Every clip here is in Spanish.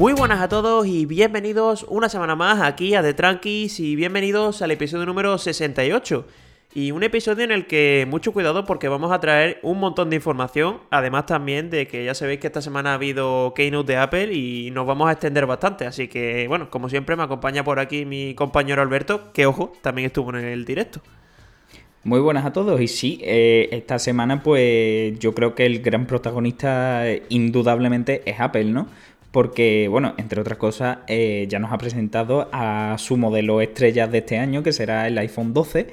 Muy buenas a todos y bienvenidos una semana más aquí a The Tranquis y bienvenidos al episodio número 68. Y un episodio en el que mucho cuidado porque vamos a traer un montón de información, además también de que ya sabéis que esta semana ha habido Keynote de Apple y nos vamos a extender bastante, así que bueno, como siempre me acompaña por aquí mi compañero Alberto, que ojo, también estuvo en el directo. Muy buenas a todos y sí, eh, esta semana pues yo creo que el gran protagonista eh, indudablemente es Apple, ¿no? Porque, bueno, entre otras cosas, eh, ya nos ha presentado a su modelo estrella de este año, que será el iPhone 12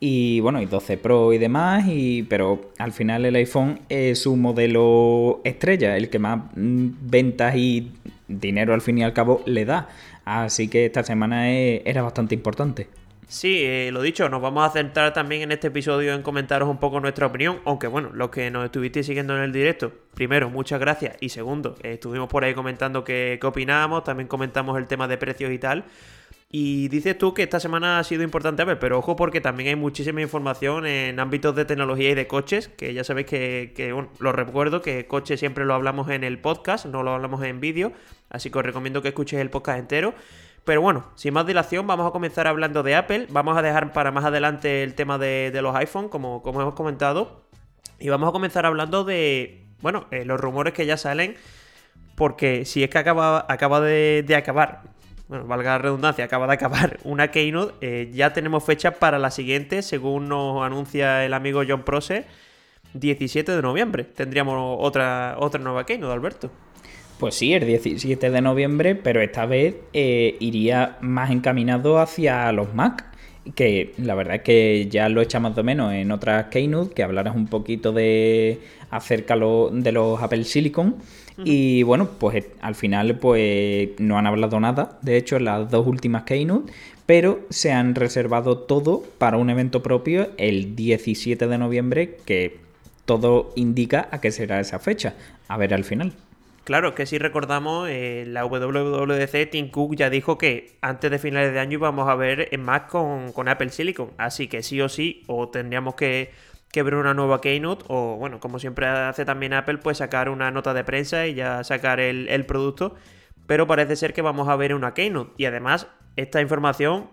y bueno, y 12 Pro y demás, y, pero al final el iPhone es su modelo estrella, el que más mm, ventas y dinero al fin y al cabo le da. Así que esta semana era bastante importante. Sí, eh, lo dicho, nos vamos a centrar también en este episodio en comentaros un poco nuestra opinión, aunque bueno, los que nos estuvisteis siguiendo en el directo, primero, muchas gracias, y segundo, estuvimos por ahí comentando qué, opinábamos, también comentamos el tema de precios y tal, y dices tú que esta semana ha sido importante a ver, pero ojo porque también hay muchísima información en ámbitos de tecnología y de coches, que ya sabéis que, bueno, lo recuerdo, que coches siempre lo hablamos en el podcast, no lo hablamos en vídeo, así que os recomiendo que escuchéis el podcast entero. Pero bueno, sin más dilación, vamos a comenzar hablando de Apple, vamos a dejar para más adelante el tema de, los iPhone, como, hemos comentado, y vamos a comenzar hablando de, bueno, eh, los rumores que ya salen, porque si es que acaba, acaba de acabar bueno, valga la redundancia, acaba de acabar una Keynote. Eh, ya tenemos fecha para la siguiente, según nos anuncia el amigo John Prose, 17 de noviembre. Tendríamos otra, otra nueva Keynote, Alberto. Pues sí, el 17 de noviembre, pero esta vez eh, iría más encaminado hacia los Mac que la verdad es que ya lo echamos de menos en otras Keynote, que hablaras un poquito de acerca de los Apple Silicon. Y bueno, pues al final pues no han hablado nada, de hecho en las dos últimas Keynote, pero se han reservado todo para un evento propio el 17 de noviembre, que todo indica a qué será esa fecha. A ver al final. Claro, que si recordamos, eh, la WWDC, Tim Cook ya dijo que antes de finales de año íbamos a ver Mac con, con Apple Silicon. Así que sí o sí, o tendríamos que, ver una nueva Keynote, o bueno, como siempre hace también Apple, pues sacar una nota de prensa y ya sacar el producto. Pero parece ser que vamos a ver una Keynote. Y además, esta información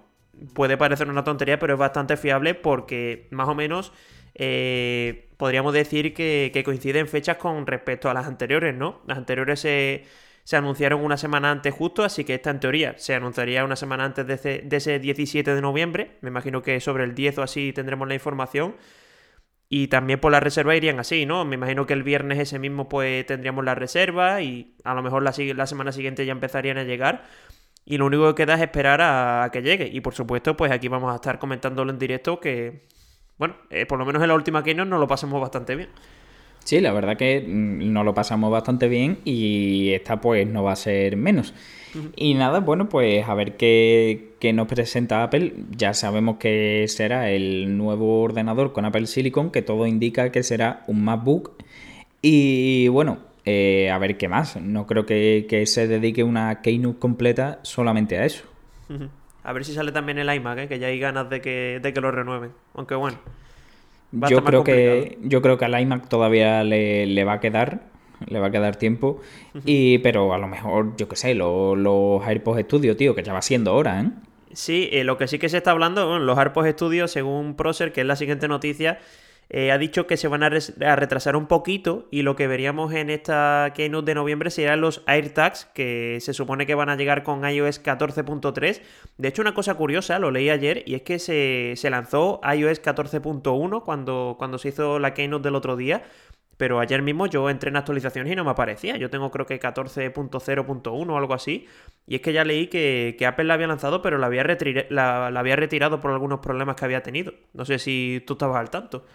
puede parecer una tontería, pero es bastante fiable porque más o menos eh, podríamos decir que, coinciden fechas con respecto a las anteriores, ¿no? Las anteriores se, anunciaron una semana antes justo, así que esta en teoría se anunciaría una semana antes de ese, de ese 17 de noviembre. Me imagino que sobre el 10 o así tendremos la información. Y también por la reserva irían así, ¿no? Me imagino que el viernes ese mismo pues tendríamos la reserva y a lo mejor la, la semana siguiente ya empezarían a llegar. Y lo único que queda es esperar a, a, que llegue. Y por supuesto, pues aquí vamos a estar comentándolo en directo que, bueno, eh, por lo menos en la última Keynote nos lo pasamos bastante bien. Sí, la verdad que mm, nos lo pasamos bastante bien y esta pues no va a ser menos. Y nada, bueno, pues a ver qué, nos presenta Apple. Ya sabemos que será el nuevo ordenador con Apple Silicon, que todo indica que será un MacBook. Y bueno, eh, a ver qué más. No creo que, se dedique una Keynote completa solamente a eso. A ver si sale también el iMac, ¿eh? que ya hay ganas de que, de que lo renueven. Aunque bueno. yo creo que yo creo que al iMac todavía le, va a quedar le va a quedar tiempo y pero a lo mejor yo qué sé los AirPods Studio tío que ya va siendo hora ¿eh? sí eh, lo que sí que se está hablando bueno, los AirPods Studio según Procer que es la siguiente noticia eh, ha dicho que se van a, retrasar un poquito y lo que veríamos en esta keynote de noviembre serían los AirTags que se supone que van a llegar con iOS 14.3. De hecho, una cosa curiosa, lo leí ayer, y es que se, lanzó iOS 14.1 cuando, cuando se hizo la keynote del otro día. Pero ayer mismo yo entré en actualizaciones y no me aparecía. Yo tengo creo que 14.0.1 o algo así. Y es que ya leí que, Apple la había lanzado, pero la había, la había retirado por algunos problemas que había tenido. No sé si tú estabas al tanto.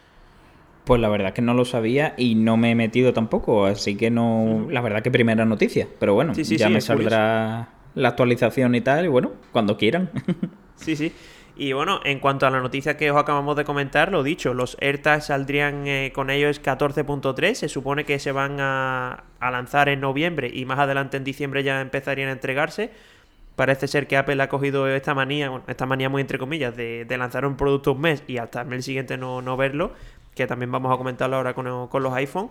Pues la verdad es que no lo sabía y no me he metido tampoco, así que no. La verdad que primera noticia, pero bueno, ya me saldrá la actualización y tal, y bueno, cuando quieran. sí, sí. Y bueno, en cuanto a la noticia que os acabamos de comentar, lo dicho, los AirTags saldrían eh, con ellos 14.3, se supone que se van a, lanzar en noviembre y más adelante en diciembre ya empezarían a entregarse. Parece ser que Apple ha cogido esta manía, bueno, esta manía muy entre comillas, de, lanzar un producto un mes y hasta el mes siguiente no, no verlo que también vamos a comentarlo ahora con, los iPhone.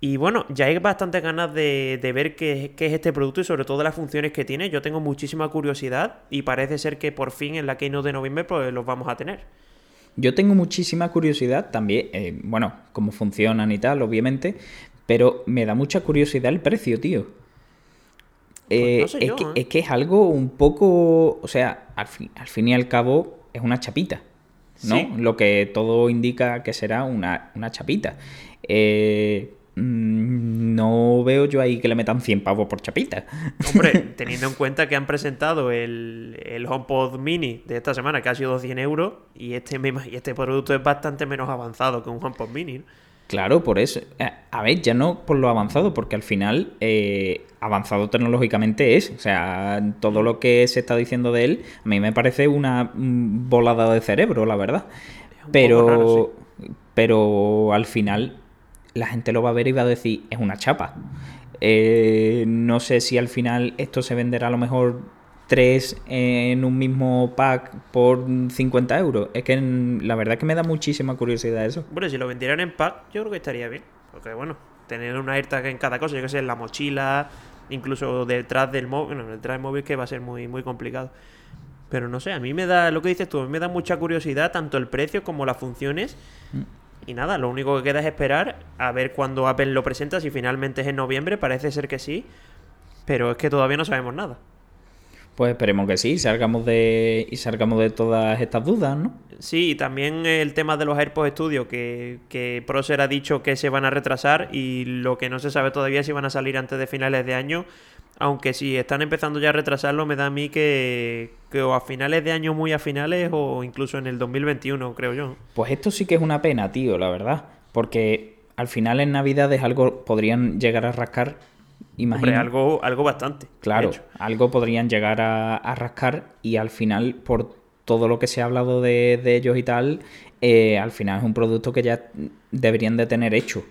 Y bueno, ya hay bastantes ganas de, ver qué, es este producto y sobre todo las funciones que tiene. Yo tengo muchísima curiosidad y parece ser que por fin en la Keynote de noviembre pues los vamos a tener. Yo tengo muchísima curiosidad también, eh, bueno, cómo funcionan y tal, obviamente, pero me da mucha curiosidad el precio, tío. Pues eh, es, que, ¿eh? es, que, es algo un poco, o sea, al fin, al fin y al cabo es una chapita, ¿no? Lo que todo indica que será una, una chapita. Eh, Mm, no veo yo ahí que le metan 100 pavos por chapita. Hombre, teniendo en cuenta que han presentado el, el HomePod Mini de esta semana, que ha sido 100 euros, y este, y este producto es bastante menos avanzado que un HomePod Mini. Claro, por eso. Eh, a ver, ya no por lo avanzado, porque al final eh, avanzado tecnológicamente es. O sea, todo lo que se está diciendo de él, a mí me parece una mm, volada de cerebro, la verdad. Pero, pero al final la gente lo va a ver y va a decir, es una chapa. Eh, no sé si al final esto se venderá a lo mejor tres en un mismo pack por 50 euros. Es que la verdad que me da muchísima curiosidad eso. Bueno, si lo vendieran en pack, yo creo que estaría bien. Porque bueno, tener una AirTag en cada cosa, yo que sé, en la mochila, incluso detrás del móvil, bueno, detrás del móvil que va a ser muy, muy complicado. Pero no sé, a mí me da, lo que dices tú, a mí me da mucha curiosidad tanto el precio como las funciones. Mm. Y nada, lo único que queda es esperar a ver cuándo Apple lo presenta, si finalmente es en noviembre, parece ser que sí, pero es que todavía no sabemos nada. Pues esperemos que sí, salgamos de, y salgamos de todas estas dudas, ¿no? Sí, y también el tema de los AirPods Studio, que, que Procer ha dicho que se van a retrasar y lo que no se sabe todavía es si van a salir antes de finales de año aunque si están empezando ya a retrasarlo, me da a mí que, que o a finales de año muy a finales o incluso en el 2021, creo yo. Pues esto sí que es una pena, tío, la verdad. Porque al final en Navidades algo podrían llegar a rascar. Hombre, algo, algo bastante. Claro, algo podrían llegar a, rascar y al final, por todo lo que se ha hablado de, ellos y tal, eh, al final es un producto que ya deberían de tener hecho.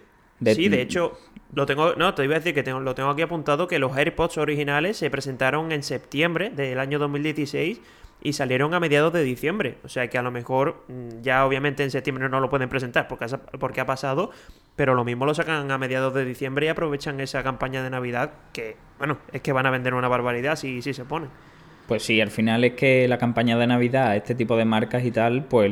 Sí, de hecho, lo tengo, no, te iba a decir que tengo, lo tengo aquí apuntado que los AirPods originales se presentaron en septiembre del año 2016 y salieron a mediados de diciembre. O sea que a lo mejor mm, ya obviamente en septiembre no lo pueden presentar porque, porque ha pasado, pero lo mismo lo sacan a mediados de diciembre y aprovechan esa campaña de Navidad que, bueno, es que van a vender una barbaridad si, si se ponen. Pues sí, al final es que la campaña de Navidad, este tipo de marcas y tal, pues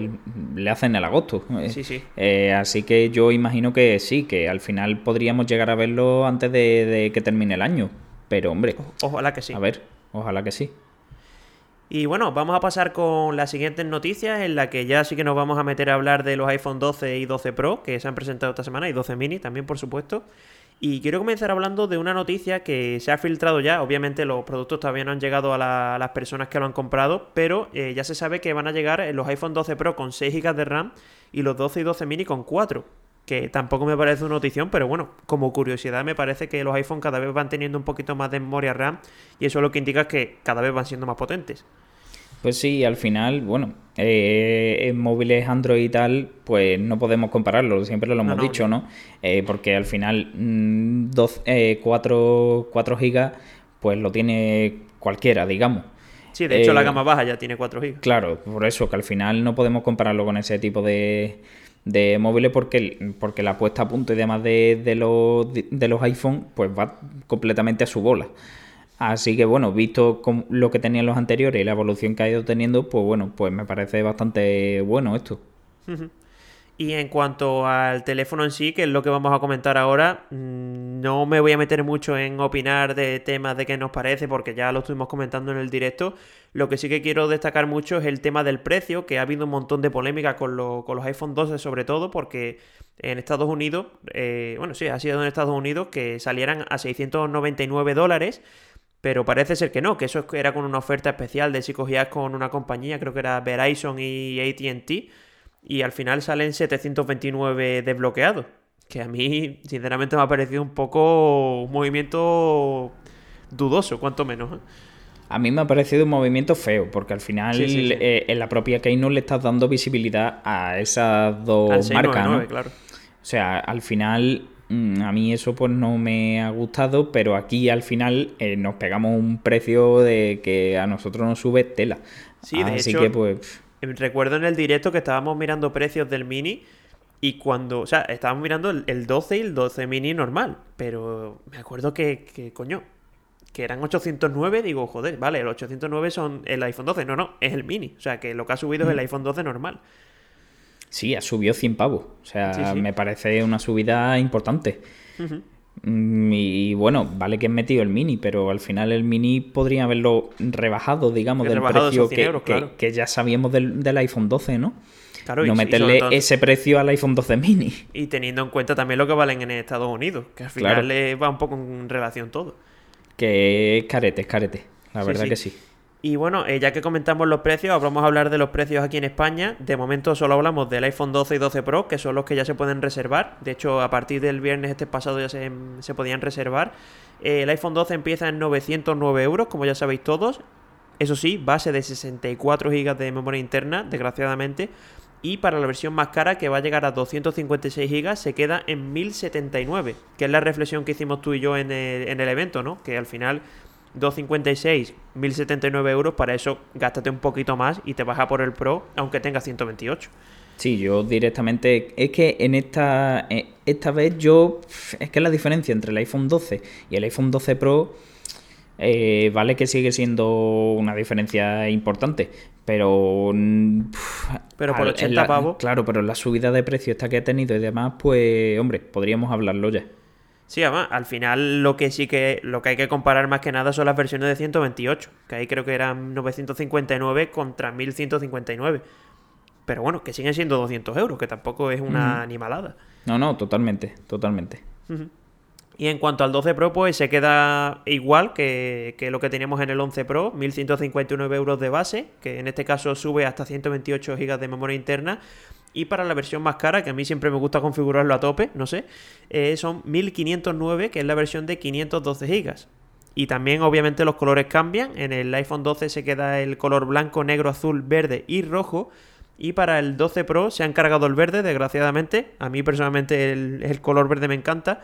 le hacen el agosto. Eh, sí, sí. Eh, así que yo imagino que sí, que al final podríamos llegar a verlo antes de, que termine el año. Pero hombre. Ojalá que sí. A ver, ojalá que sí. Y bueno, vamos a pasar con las siguientes noticias en la que ya sí que nos vamos a meter a hablar de los iPhone 12 y 12 Pro que se han presentado esta semana y 12 mini también, por supuesto. Y quiero comenzar hablando de una noticia que se ha filtrado ya. Obviamente los productos todavía no han llegado a, las personas que lo han comprado, pero eh, ya se sabe que van a llegar los iPhone 12 Pro con 6 GB de RAM y los 12 y 12 mini con 4. Que tampoco me parece una notición, pero bueno, como curiosidad me parece que los iPhone cada vez van teniendo un poquito más de memoria RAM y eso lo que indica que cada vez van siendo más potentes. Pues sí, al final, bueno, eh, en móviles Android y tal, pues no podemos compararlo, siempre lo hemos dicho, ¿no? Eh, porque al final, 4, 4 GB, pues lo tiene cualquiera, digamos. Sí, de hecho la eh, gama baja ya tiene 4 GB. Claro, por eso que al final no podemos compararlo con ese tipo de, de móviles porque, porque la puesta a punto y demás de, de, los, de los iPhone pues va completamente a su bola. Así que bueno, visto lo que tenían los anteriores y la evolución que ha ido teniendo, pues bueno, pues me parece bastante bueno esto. Y en cuanto al teléfono en sí, que es lo que vamos a comentar ahora, mm, no me voy a meter mucho en opinar de temas de qué nos parece, porque ya lo estuvimos comentando en el directo. Lo que sí que quiero destacar mucho es el tema del precio, que ha habido un montón de polémica con, con los iPhone 12 sobre todo, porque en Estados Unidos, eh, bueno, sí, ha sido en Estados Unidos que salieran a 699 dólares pero parece ser que no, que eso era con una oferta especial de si cogías con una compañía, creo que era Verizon y ATT, y al final salen 729 desbloqueados. Que a mí, sinceramente, me ha parecido un poco un movimiento dudoso, cuanto menos. ¿eh? A mí me ha parecido un movimiento feo, porque al final eh, en la propia Keynote le estás dando visibilidad a esas dos marcas. ¿no? claro. O sea, al final Mm, a mí eso pues no me ha gustado, pero aquí al final eh, nos pegamos un precio de que a nosotros nos sube tela. Sí, de Así que pues... Recuerdo en el directo que estábamos mirando precios del Mini Y cuando, o sea, estábamos mirando el, 12 y el 12 mini normal, pero me acuerdo que, que, coño, que eran 809, digo, joder, vale, el 809 son el iPhone 12, no, no, es el mini, o sea, que lo que ha subido es el iPhone 12 normal. Sí, ha subido 100 pavos, o sea, me parece una subida importante. Mm, y bueno, vale que he metido el mini, pero al final el mini podría haberlo rebajado, digamos, del precio que, ya sabíamos del, iPhone 12, ¿no? Claro, no meterle ese precio al iPhone 12 mini. Y teniendo en cuenta también lo que valen en Estados Unidos, que al final le va un poco en relación todo. Que es carete, es carete, la verdad que sí. Y bueno, eh, ya que comentamos los precios, vamos a hablar de los precios aquí en España. De momento solo hablamos del iPhone 12 y 12 Pro, que son los que ya se pueden reservar. De hecho, a partir del viernes este pasado ya se, podían reservar. Eh, el iPhone 12 empieza en 909 euros, como ya sabéis todos. Eso sí, base de 64 GB de memoria interna, desgraciadamente. Y para la versión más cara, que va a llegar a 256 GB, se queda en 1079, que es la reflexión que hicimos tú y yo en en el evento, ¿no? Que al final 256, 1079 euros, para eso gástate un poquito más y te baja por el Pro, aunque tenga 128. Sí, yo directamente. Es que en esta. Eh, esta vez yo. Es que la diferencia entre el iPhone 12 y el iPhone 12 Pro. Eh, vale que sigue siendo una diferencia importante. Pero. Pero por 80 pavos. Claro, pero la subida de precio esta que ha tenido y demás, pues. Hombre, podríamos hablarlo ya. Sí, además, al final lo que sí que lo que hay que comparar más que nada son las versiones de 128, que ahí creo que eran 959 contra 1159. Pero bueno, que siguen siendo 200 euros, que tampoco es una animalada. No, no, totalmente, totalmente. Y en cuanto al 12 Pro, pues se queda igual que, que, lo que teníamos en el 11 Pro, 1159 euros de base, que en este caso sube hasta 128 GB de memoria interna, y para la versión más cara, que a mí siempre me gusta configurarlo a tope, no sé, eh, son 1509, que es la versión de 512 GB. Y también obviamente los colores cambian. En el iPhone 12 se queda el color blanco, negro, azul, verde y rojo. Y para el 12 Pro se han cargado el verde, desgraciadamente. A mí personalmente el, el color verde me encanta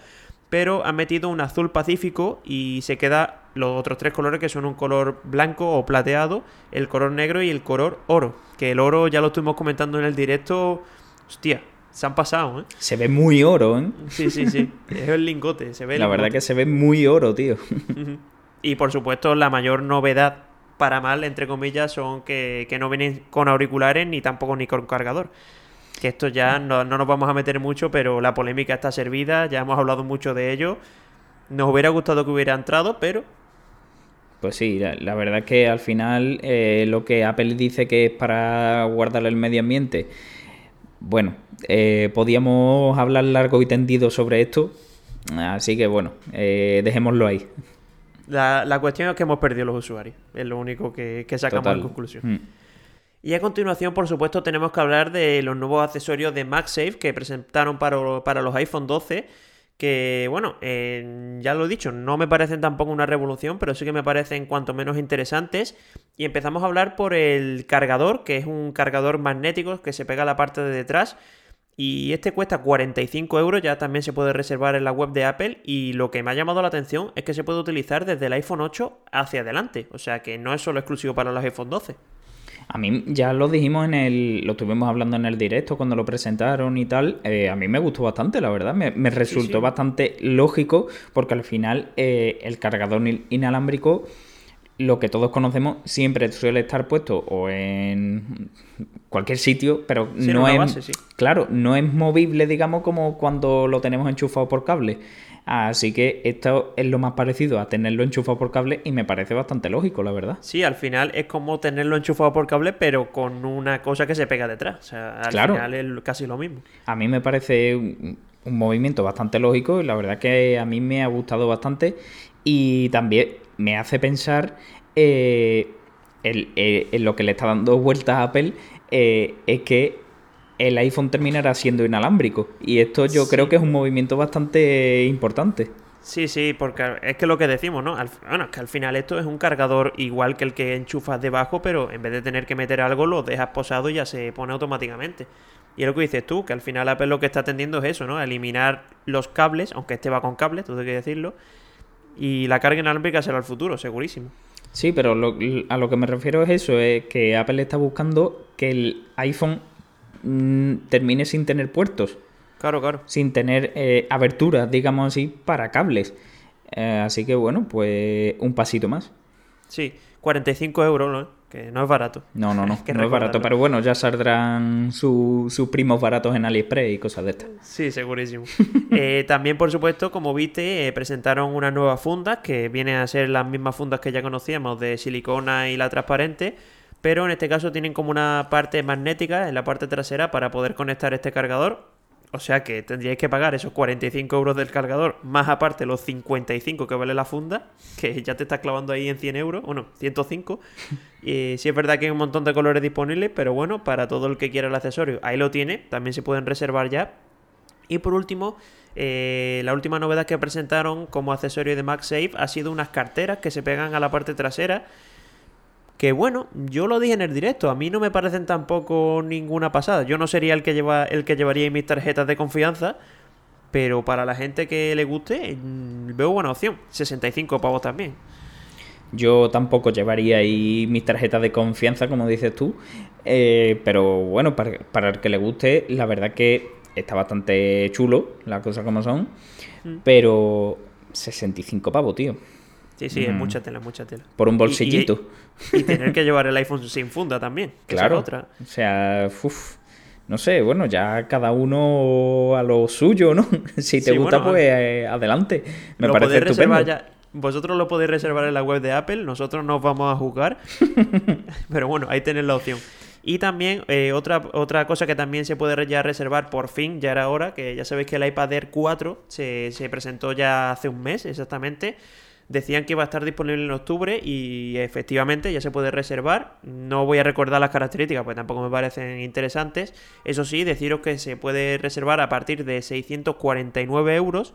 pero ha metido un azul pacífico y se queda los otros tres colores que son un color blanco o plateado, el color negro y el color oro. Que el oro ya lo estuvimos comentando en el directo. Hostia, se han pasado, ¿eh? Se ve muy oro, ¿eh? Sí, sí, sí. Es el lingote, se ve. La verdad que se ve muy oro, tío. y por supuesto, la mayor novedad para mal, entre comillas, son que, que no vienen con auriculares ni tampoco ni con cargador que esto ya no, nos vamos a meter mucho, pero la polémica está servida, ya hemos hablado mucho de ello. Nos hubiera gustado que hubiera entrado, pero... Pues sí, la, verdad es que al final eh, lo que Apple dice que es para guardar el medio ambiente, bueno, eh, podíamos hablar largo y tendido sobre esto, así que bueno, eh, dejémoslo ahí. La, cuestión es que hemos perdido los usuarios, es lo único que, sacamos en conclusión. Mm. Y a continuación, por supuesto, tenemos que hablar de los nuevos accesorios de MagSafe que presentaron para, para los iPhone 12. Que, bueno, ya lo he dicho, no me parecen tampoco una revolución, pero sí que me parecen cuanto menos interesantes. Y empezamos a hablar por el cargador, que es un cargador magnético que se pega a la parte de detrás. Y este cuesta 45 euros, ya también se puede reservar en la web de Apple. Y lo que me ha llamado la atención es que se puede utilizar desde el iPhone 8 hacia adelante. O sea que no es solo exclusivo para los iPhone 12. A mí ya lo dijimos en el, lo estuvimos hablando en el directo cuando lo presentaron y tal. Eh, a mí me gustó bastante, la verdad. Me, resultó bastante lógico porque al final eh, el cargador inalámbrico, lo que todos conocemos, siempre suele estar puesto o en cualquier sitio, pero no es, claro, no es movible, digamos, como cuando lo tenemos enchufado por cable. Así que esto es lo más parecido a tenerlo enchufado por cable y me parece bastante lógico, la verdad. Sí, al final es como tenerlo enchufado por cable, pero con una cosa que se pega detrás. O sea, al final es casi lo mismo. A mí me parece un, movimiento bastante lógico y la verdad que a mí me ha gustado bastante y también me hace pensar eh, eh, en, lo que le está dando vueltas a Apple eh, es que el iPhone terminará siendo inalámbrico. Y esto yo creo que es un movimiento bastante importante. Sí, sí, porque es que lo que decimos, ¿no? bueno, es que al final esto es un cargador igual que el que enchufas debajo, pero en vez de tener que meter algo, lo dejas posado y ya se pone automáticamente. Y es lo que dices tú, que al final Apple lo que está atendiendo es eso, ¿no? Eliminar los cables, aunque este va con cables, tú tienes que decirlo, y la carga inalámbrica será el futuro, segurísimo. Sí, pero a lo que me refiero es eso, es que Apple está buscando que el iPhone termine sin tener puertos. Claro, claro. Sin tener eh, aberturas, digamos así, para cables. Eh, así que bueno, pues un pasito más. Sí, 45 euros, ¿no? que no es barato. No, no, no, no es barato, pero bueno, ya saldrán sus primos baratos en AliExpress y cosas de estas. Sí, segurísimo. Eh, también, por supuesto, como viste, eh, presentaron unas nuevas fundas que vienen a ser las mismas fundas que ya conocíamos de silicona y la transparente, pero en este caso tienen como una parte magnética en la parte trasera para poder conectar este cargador o sea que tendríais que pagar esos 45 euros del cargador, más aparte los 55 que vale la funda, que ya te está clavando ahí en 100 euros, bueno, 105. Y sí es verdad que hay un montón de colores disponibles, pero bueno, para todo el que quiera el accesorio, ahí lo tiene, también se pueden reservar ya. Y por último, eh, la última novedad que presentaron como accesorio de MagSafe ha sido unas carteras que se pegan a la parte trasera que bueno, yo lo dije en el directo, a mí no me parecen tampoco ninguna pasada. Yo no sería el que lleva el que llevaría mis tarjetas de confianza, pero para la gente que le guste, mm, veo buena opción. 65 pavos también. Yo tampoco llevaría ahí mis tarjetas de confianza, como dices tú. Eh, pero bueno, para, el que le guste, la verdad que está bastante chulo, las cosas como son. Mm. Pero 65 pavos, tío. Sí, sí, es mucha tela, mucha tela. Por un bolsillito. Y, tener que llevar el iPhone sin funda también. Claro. otra. O sea, uff. No sé, bueno, ya cada uno a lo suyo, ¿no? Si te gusta, pues eh, adelante. Me parece estupendo. Ya, vosotros lo podéis reservar en la web de Apple, nosotros nos vamos a jugar. Pero bueno, ahí tenéis la opción. Y también eh, otra, otra cosa que también se puede ya reservar por fin, ya era hora, que ya sabéis que el iPad Air 4 se, se presentó ya hace un mes exactamente. Decían que iba a estar disponible en octubre y efectivamente ya se puede reservar. No voy a recordar las características, pues tampoco me parecen interesantes. Eso sí, deciros que se puede reservar a partir de 649 euros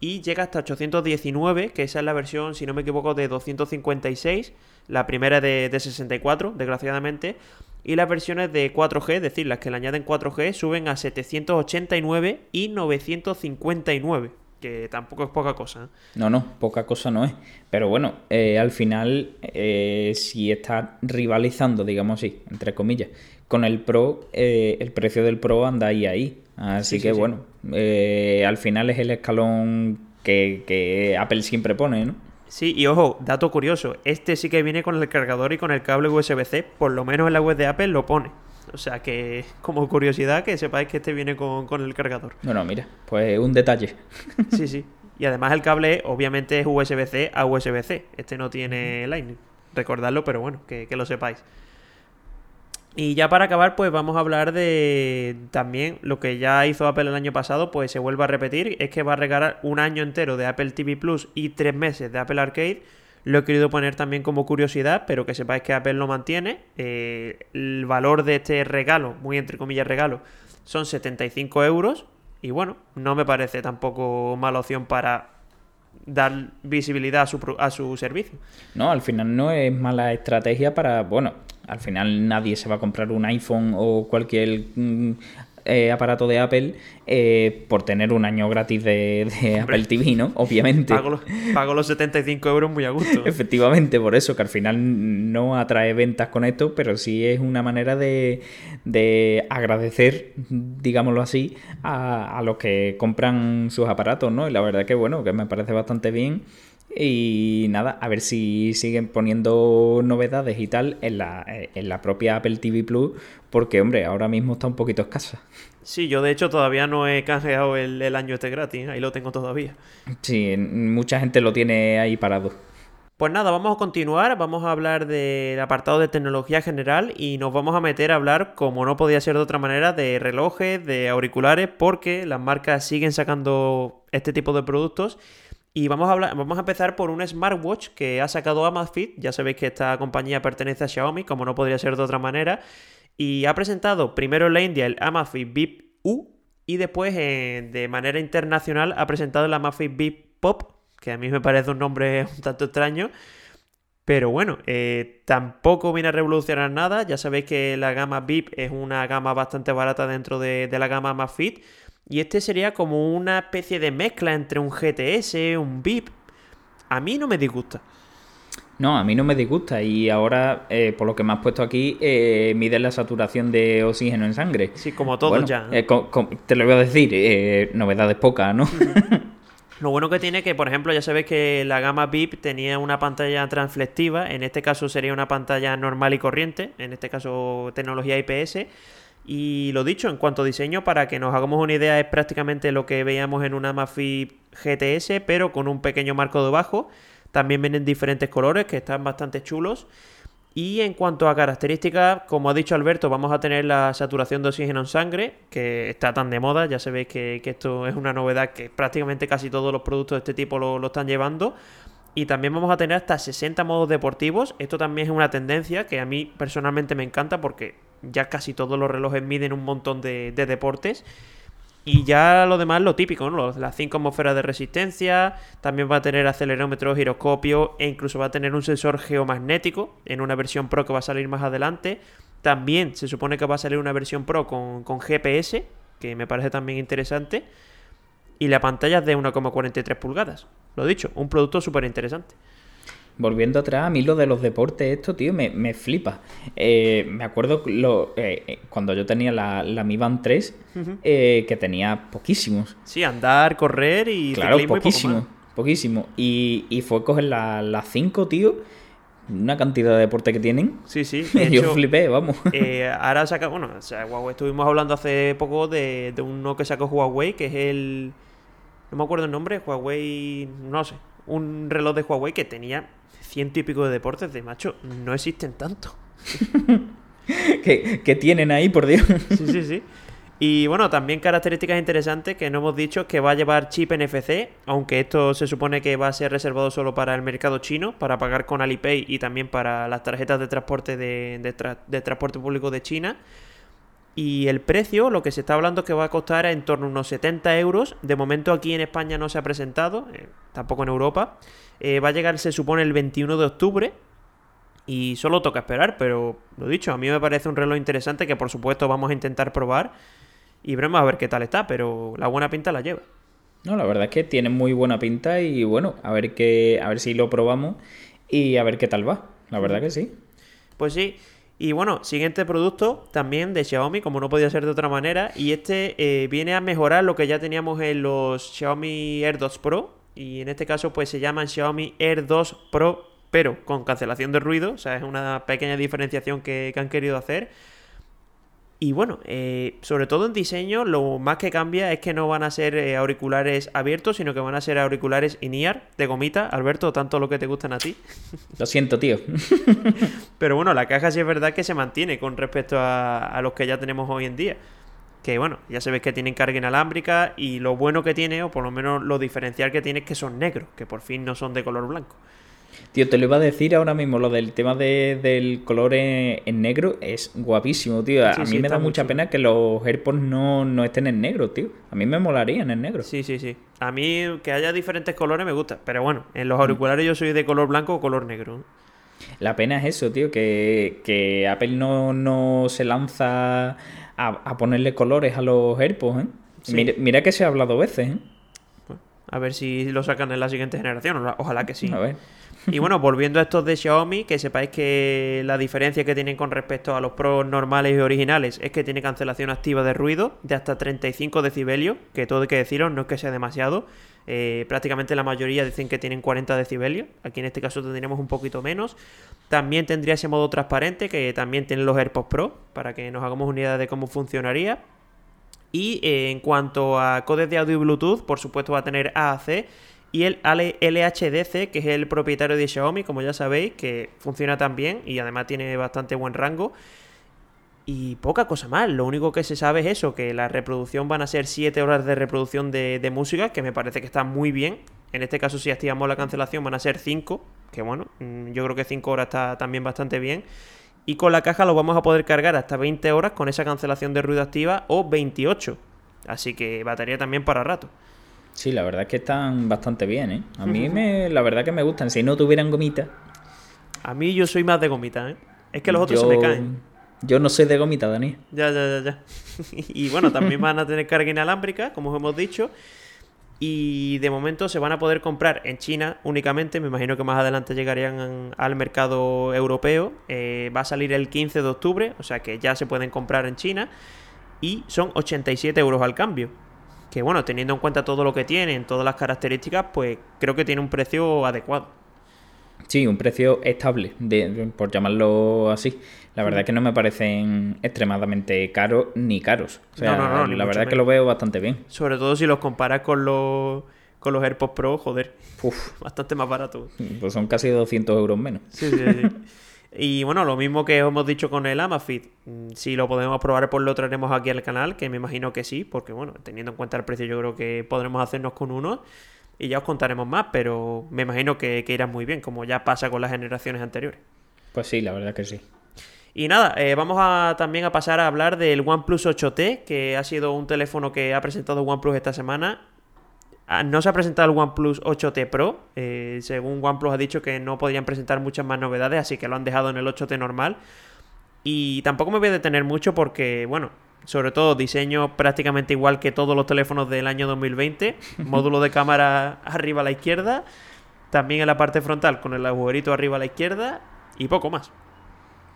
y llega hasta 819, que esa es la versión, si no me equivoco, de 256. La primera de, de 64, desgraciadamente. Y las versiones de 4G, es decir, las que le añaden 4G, suben a 789 y 959 que tampoco es poca cosa. ¿eh? No, no, poca cosa no es. Pero bueno, eh, al final, eh, si está rivalizando, digamos así, entre comillas, con el Pro, el precio del Pro anda ahí ahí. Así que bueno, al final es el escalón que, que Apple siempre pone, ¿no? Sí, y ojo, dato curioso, este sí que viene con el cargador y con el cable USB-C, por lo menos en la web de Apple lo pone. O sea que, como curiosidad, que sepáis que este viene con, el cargador. Bueno, mira, pues un detalle. Sí, sí. Y además el cable, obviamente, es USB-C a USB-C. Este no tiene Lightning. Recordadlo, pero bueno, que, lo sepáis. Y ya para acabar, pues vamos a hablar de también lo que ya hizo Apple el año pasado, pues se vuelve a repetir, es que va a regalar un año entero de Apple TV Plus y tres meses de Apple Arcade lo he querido poner también como curiosidad, pero que sepáis que Apple lo mantiene. Eh, el valor de este regalo, muy entre comillas regalo, son 75 euros. Y bueno, no me parece tampoco mala opción para dar visibilidad a su, a su servicio. No, al final no es mala estrategia para, bueno, al final nadie se va a comprar un iPhone o cualquier mm, eh, aparato de Apple eh, por tener un año gratis de, Apple TV, ¿no? Obviamente. Pago los, 75 euros muy a gusto. Efectivamente, por eso, que al final no atrae ventas con esto, pero sí es una manera de, agradecer, digámoslo así, a, a los que compran sus aparatos, ¿no? Y la verdad que, bueno, que me parece bastante bien. Y nada, a ver si siguen poniendo novedades y tal en la, en la propia Apple TV Plus, porque hombre, ahora mismo está un poquito escasa. Sí, yo de hecho todavía no he canjeado el, el año este gratis, ahí lo tengo todavía. Sí, mucha gente lo tiene ahí parado. Pues nada, vamos a continuar, vamos a hablar del apartado de tecnología general y nos vamos a meter a hablar, como no podía ser de otra manera, de relojes, de auriculares, porque las marcas siguen sacando este tipo de productos y vamos a, hablar, vamos a empezar por un smartwatch que ha sacado Amazfit. Ya sabéis que esta compañía pertenece a Xiaomi, como no podría ser de otra manera. Y ha presentado primero en la India el Amazfit Bip U y después de manera internacional ha presentado el Amazfit Bip Pop, que a mí me parece un nombre un tanto extraño. Pero bueno, eh, tampoco viene a revolucionar nada. Ya sabéis que la gama Bip es una gama bastante barata dentro de, de la gama Amazfit. Y este sería como una especie de mezcla entre un GTS, un VIP. A mí no me disgusta. No, a mí no me disgusta y ahora, eh, por lo que me has puesto aquí, eh, mide la saturación de oxígeno en sangre. Sí, como todo ya. Eh, te lo voy a decir, eh, novedades pocas, ¿no? Lo bueno que tiene que, por ejemplo, ya sabes que la gama VIP tenía una pantalla transflectiva, en este caso sería una pantalla normal y corriente, en este caso tecnología IPS. Y lo dicho, en cuanto a diseño, para que nos hagamos una idea, es prácticamente lo que veíamos en una Amazfit GTS, pero con un pequeño marco debajo. También vienen diferentes colores que están bastante chulos. Y en cuanto a características, como ha dicho Alberto, vamos a tener la saturación de oxígeno en sangre, que está tan de moda. Ya sabéis que, esto es una novedad que prácticamente casi todos los productos de este tipo lo, lo, están llevando. Y también vamos a tener hasta 60 modos deportivos. Esto también es una tendencia que a mí personalmente me encanta porque ya casi todos los relojes miden un montón de, deportes. Y ya lo demás, lo típico, ¿no? Las 5 atmósferas de resistencia, también va a tener acelerómetro, giroscopio e incluso va a tener un sensor geomagnético en una versión Pro que va a salir más adelante. También se supone que va a salir una versión Pro con, con GPS, que me parece también interesante. Y la pantalla es de 1,43 pulgadas. Lo dicho, un producto súper interesante volviendo atrás, a mí lo de los deportes, esto, tío, me, flipa. Eh, me acuerdo lo, eh, eh, cuando yo tenía la, la Mi Band 3, que tenía poquísimos. Sí, andar, correr y... Claro, poquísimo, poquísimo. Y, y fue coger las la 5, tío. Una cantidad de deporte que tienen. Sí, sí. yo flipé, vamos. ahora saca, bueno, o sea, Huawei, estuvimos hablando hace poco de, de uno que sacó Huawei, que es el... No me acuerdo el nombre, Huawei, no sé, un reloj de Huawei que tenía ciento y pico de deportes de macho, no existen tanto. ¿Qué, tienen ahí, por Dios? sí, sí, sí. Y bueno, también características interesantes que no hemos dicho que va a llevar chip NFC, aunque esto se supone que va a ser reservado solo para el mercado chino, para pagar con Alipay y también para las tarjetas de transporte de, de, transporte público de China. Y el precio, lo que se está hablando que va a costar en torno a unos 70 euros. De momento aquí en España no se ha presentado, eh, tampoco en Europa. Eh, va a llegar, se supone, el 21 de octubre. Y solo toca esperar, pero lo dicho, a mí me parece un reloj interesante que por supuesto vamos a intentar probar. Y veremos a ver qué tal está, pero la buena pinta la lleva. No, la verdad es que tiene muy buena pinta y bueno, a ver qué, a ver si lo probamos y a ver qué tal va. La verdad que sí. Pues sí. Y bueno, siguiente producto también de Xiaomi, como no podía ser de otra manera. Y este eh, viene a mejorar lo que ya teníamos en los Xiaomi Air 2 Pro, y en este caso pues se llaman Xiaomi Air 2 Pro pero con cancelación de ruido, o sea, es una pequeña diferenciación que, han querido hacer. Y bueno, eh, sobre todo en diseño, lo más que cambia es que no van a ser eh, auriculares abiertos, sino que van a ser auriculares in-ear de gomita. Alberto, tanto lo que te gustan a ti. Lo siento, tío. Pero bueno, la caja sí es verdad que se mantiene con respecto a, a los que ya tenemos hoy en día que bueno, ya sabéis que tienen carga inalámbrica y lo bueno que tiene, o por lo menos lo diferencial que tiene es que son negros, que por fin no son de color blanco. Tío, te lo iba a decir ahora mismo, lo del tema del color en, negro es guapísimo, tío. A mí me da mucha pena que los AirPods no, estén en negro, tío. A mí me molarían en negro. Sí, sí, sí. A mí que haya diferentes colores me gusta, pero bueno, en los auriculares yo soy de color blanco o color negro. La pena es eso, tío, que, que Apple no, no se lanza a, ponerle colores a los AirPods, ¿eh? Mira, que se ha hablado veces, ¿eh? a ver si lo sacan en la siguiente generación, ojalá que sí. Y bueno, volviendo a estos de Xiaomi, que sepáis que la diferencia que tienen con respecto a los Pros normales y originales es que tiene cancelación activa de ruido de hasta 35 decibelios, que todo hay que deciros, no es que sea demasiado. Eh, prácticamente la mayoría dicen que tienen 40 decibelios. Aquí en este caso tendríamos un poquito menos. También tendría ese modo transparente que también tienen los AirPods Pro para que nos hagamos una idea de cómo funcionaría. Y eh, en cuanto a codes de audio y Bluetooth, por supuesto va a tener AAC y el LHDC, que es el propietario de Xiaomi, como ya sabéis, que funciona tan bien y además tiene bastante buen rango. Y poca cosa más, lo único que se sabe es eso, que la reproducción van a ser 7 horas de reproducción de, de, música, que me parece que está muy bien. En este caso, si activamos la cancelación, van a ser 5, que bueno, mm, yo creo que 5 horas está también bastante bien. Y con la caja lo vamos a poder cargar hasta 20 horas con esa cancelación de ruido activa o 28. Así que batería también para rato. Sí, la verdad es que están bastante bien, ¿eh? A mí me, la verdad que me gustan. Si no tuvieran gomita. A mí yo soy más de gomita, ¿eh? Es que los otros se me caen. Yo no soy de gomita, Dani. Ya, ya, ya, ya. y bueno, también van a tener carga inalámbrica, como os hemos dicho. y de momento se van a poder comprar en China únicamente, me imagino que más adelante llegarían al mercado europeo, eh, va a salir el 15 de octubre, o sea que ya se pueden comprar en China y son 87 euros al cambio. Que bueno, teniendo en cuenta todo lo que tienen, todas las características, pues creo que tiene un precio adecuado. Sí, un precio estable, por llamarlo así. La verdad es que no me parecen extremadamente caros ni caros. O sea, no, no, no, la verdad es que lo veo bastante bien. Sobre todo si los comparas con los, con los AirPods Pro, joder, Uf. bastante más barato. Pues son casi 200 euros menos. Sí, sí, sí. y bueno, lo mismo que hemos dicho con el Amafit. Mm, si lo podemos probar, pues lo traeremos aquí al canal, que me imagino que sí, porque bueno, teniendo en cuenta el precio, yo creo que podremos hacernos con uno y ya os contaremos más, pero me imagino que, que irá muy bien, como ya pasa con las generaciones anteriores. Pues sí, la verdad que sí. Y nada, eh, vamos a, también a pasar a hablar del OnePlus 8T, que ha sido un teléfono que ha presentado OnePlus esta semana. Ah, no se ha presentado el OnePlus 8T Pro, eh, según OnePlus ha dicho que no podrían presentar muchas más novedades, así que lo han dejado en el 8T normal. Y tampoco me voy a detener mucho porque, bueno, sobre todo diseño prácticamente igual que todos los teléfonos del año 2020. Módulo de cámara arriba a la izquierda. También en la parte frontal con el agujerito arriba a la izquierda. Y poco más.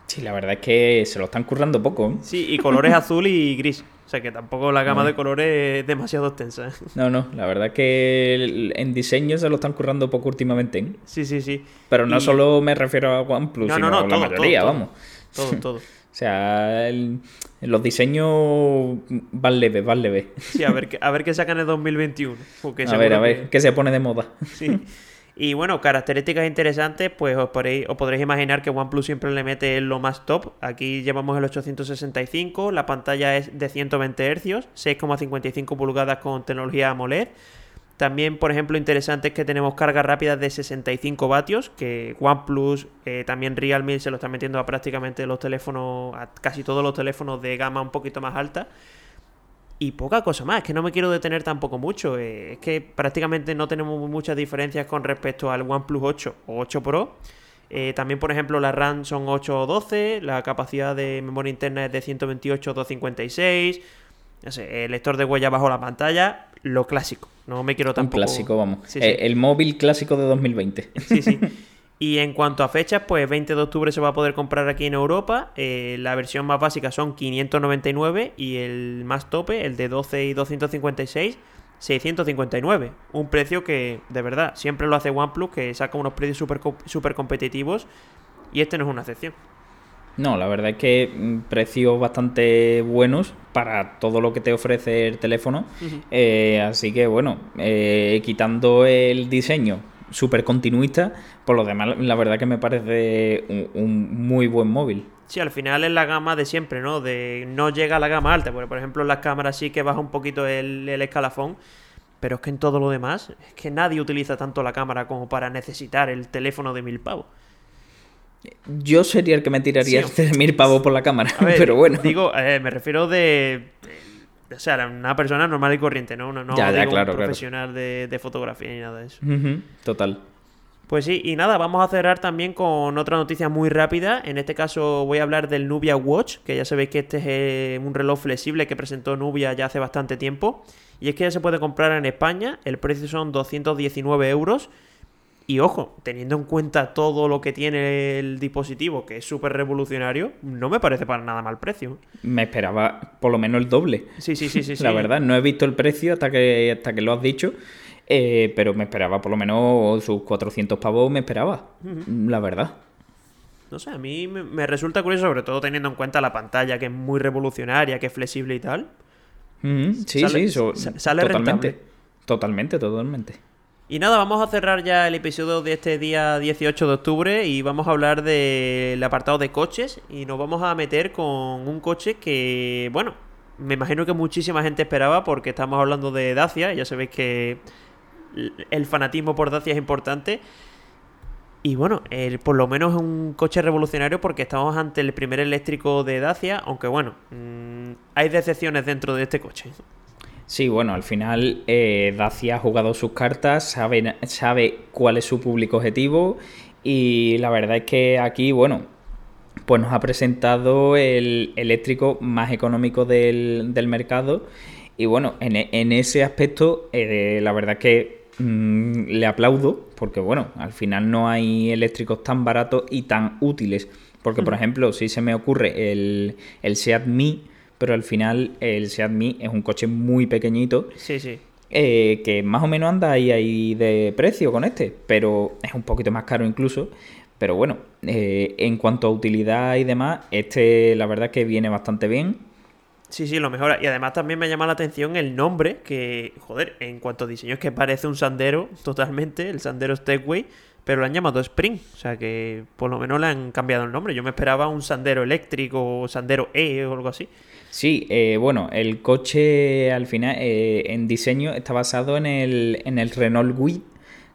Sí, la verdad es que se lo están currando poco. ¿eh? Sí, y colores azul y gris. O sea que tampoco la gama de colores es demasiado extensa. No, no, la verdad es que en diseño se lo están currando poco últimamente. ¿eh? Sí, sí, sí. Pero no solo me refiero a OnePlus, sino a la mayoría, vamos. Todo, todo. O sea, los diseños van leves, van leves. Sí, a ver, a ver qué sacan en 2021. a ver, a ver, qué se pone de moda. Sí. Y bueno, características interesantes, pues os, podréis, os podréis imaginar que OnePlus siempre le mete lo más top. Aquí llevamos el 865, la pantalla es de 120 Hz, 6,55 pulgadas con tecnología AMOLED. También, por ejemplo, interesante es que tenemos carga rápida de 65 vatios, que OnePlus, eh, también Realme se lo está metiendo a prácticamente los teléfonos, a casi todos los teléfonos de gama un poquito más alta. Y poca cosa más, es que no me quiero detener tampoco mucho. Eh, es que prácticamente no tenemos muchas diferencias con respecto al OnePlus 8 o 8 Pro. Eh, también, por ejemplo, la RAM son 8 o 12, la capacidad de memoria interna es de 128 o 256. No sé, el lector de huella bajo la pantalla, lo clásico. No me quiero tampoco. Un clásico, vamos. Eh, el móvil clásico de 2020. Sí, sí. Y en cuanto a fechas, pues 20 de octubre se va a poder comprar aquí en Europa. Eh, la versión más básica son 599 y el más tope, el de 12 y 256, 659. Un precio que, de verdad, siempre lo hace OnePlus, que saca unos precios súper super competitivos y este no es una excepción. No, la verdad es que mm, precios bastante buenos para todo lo que te ofrece el teléfono. Eh, así que bueno, eh, quitando el diseño súper continuista, por lo demás la verdad que me parece un, muy buen móvil. Sí, al final es la gama de siempre, ¿no? De no llega a la gama alta, porque por ejemplo en las cámaras sí que baja un poquito el, el escalafón, pero es que en todo lo demás es que nadie utiliza tanto la cámara como para necesitar el teléfono de mil pavos. Yo sería el que me tiraría sí, mil pavos por la cámara, pero bueno. Digo, eh, me refiero de, O sea, una persona normal y corriente, ¿no? No, ya, un profesional de, fotografía ni nada de eso. total. Pues sí, y nada, vamos a cerrar también con otra noticia muy rápida. En este caso voy a hablar del Nubia Watch, que ya sabéis que este es eh, un reloj flexible que presentó Nubia ya hace bastante tiempo. Y es que ya se puede comprar en España, el precio son 219 euros. Y ojo, teniendo en cuenta todo lo que tiene el dispositivo, que es súper revolucionario, no me parece para nada mal precio. Me esperaba por lo menos el doble. Sí, sí, sí, sí. La verdad, no he visto el precio hasta que, hasta que lo has dicho, eh, pero me esperaba por lo menos sus 400 pavos, me esperaba. La verdad. No sé, a mí me, resulta curioso, sobre todo teniendo en cuenta la pantalla, que es muy revolucionaria, que es flexible y tal. Sí, sí, sale totalmente. Totalmente, totalmente. Y nada, vamos a cerrar ya el episodio de este día 18 de octubre y vamos a hablar del apartado de coches y nos vamos a meter con un coche que, bueno, me imagino que muchísima gente esperaba porque estamos hablando de Dacia, ya sabéis que el fanatismo por Dacia es importante. Y bueno, por lo menos es un coche revolucionario porque estamos ante el primer eléctrico de Dacia, aunque bueno, mm, hay decepciones dentro de este coche. Sí, bueno, al final eh, Dacia ha jugado sus cartas, sabe, sabe cuál es su público objetivo y la verdad es que aquí, bueno, pues nos ha presentado el eléctrico más económico del, mercado Y bueno, en, en ese aspecto, eh, la verdad que mm, le aplaudo, porque bueno, al final no hay eléctricos tan baratos y tan útiles. Porque, por ejemplo, si se me ocurre el, el Seat Mi, pero al final el Seat Mi es un coche muy pequeñito. Sí, sí. eh, que más o menos anda ahí, ahí de precio con este, pero es un poquito más caro incluso. Pero bueno, eh, en cuanto a utilidad y demás, este la verdad que viene bastante bien. Sí, sí, lo mejora. Y además también me llama la atención el nombre, que, joder, en cuanto a diseño es que parece un Sandero totalmente, el Sandero Stepway, pero lo han llamado Spring. O sea que por lo menos le han cambiado el nombre. Yo me esperaba un Sandero eléctrico o Sandero E o algo así. Sí, eh, bueno, el coche al final eh, en diseño está basado en el, en el Renault Kwid